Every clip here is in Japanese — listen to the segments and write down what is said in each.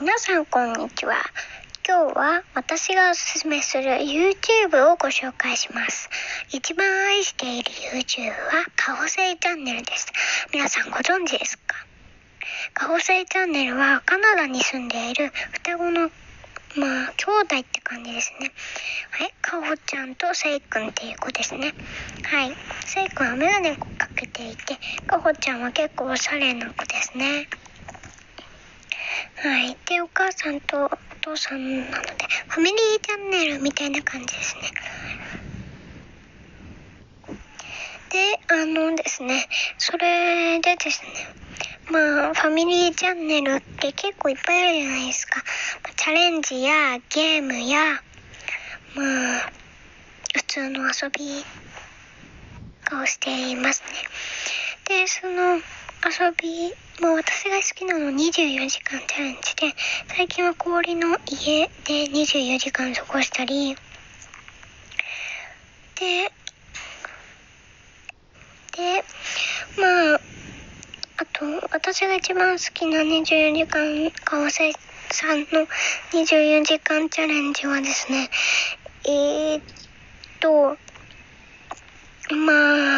皆さんこんにちは。今日は私がおすすめする YouTube をご紹介します。一番愛している YouTube はカホセイチャンネルです。皆さんご存知ですか？カホセイチャンネルはカナダに住んでいる双子のまあ、兄弟って感じですね。はい。かほちゃんとせいくんっていう子ですね。はい。せいくんはメガネをかけていて、かほちゃんは結構おしゃれな子ですね。はい。で、お母さんとお父さんなので、ファミリーチャンネルみたいな感じですね。で、あのですね、それでですね、まあ、ファミリーチャンネルって結構いっぱいあるじゃないですか。チャレンジやゲームや、まあ、普通の遊びをしていますね。で、その遊び、まあ私が好きなの24時間チャレンジで、最近は氷の家で24時間過ごしたり、で、で、まあ、あと、私が一番好きな24時間、川瀬さんの24時間チャレンジはですね、えー、っと、まあ、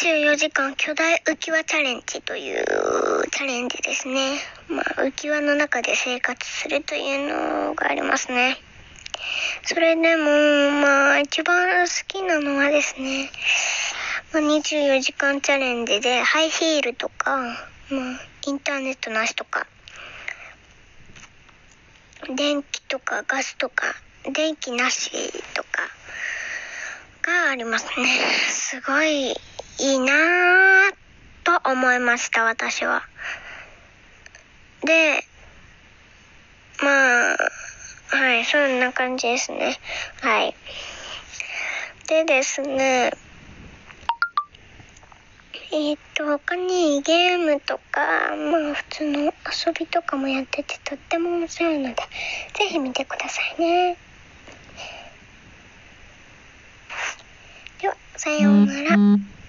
24時間巨大浮き輪チャレンジというチャレンジですね。まあ、浮き輪の中で生活するというのがありますね。それでも、まあ、一番好きなのはですね、まあ、24時間チャレンジでハイヒールとか、まあ、インターネットなしとか、電気とかガスとか、電気なしとかがありますね。すごいいいなぁと思いました、私は。で、まあ、はい、そんな感じですね。はい。でですね、えっ、と、他にゲームとか、まあ普通の遊びとかもやっててとっても面白いので、ぜひ見てくださいね。では、さようなら。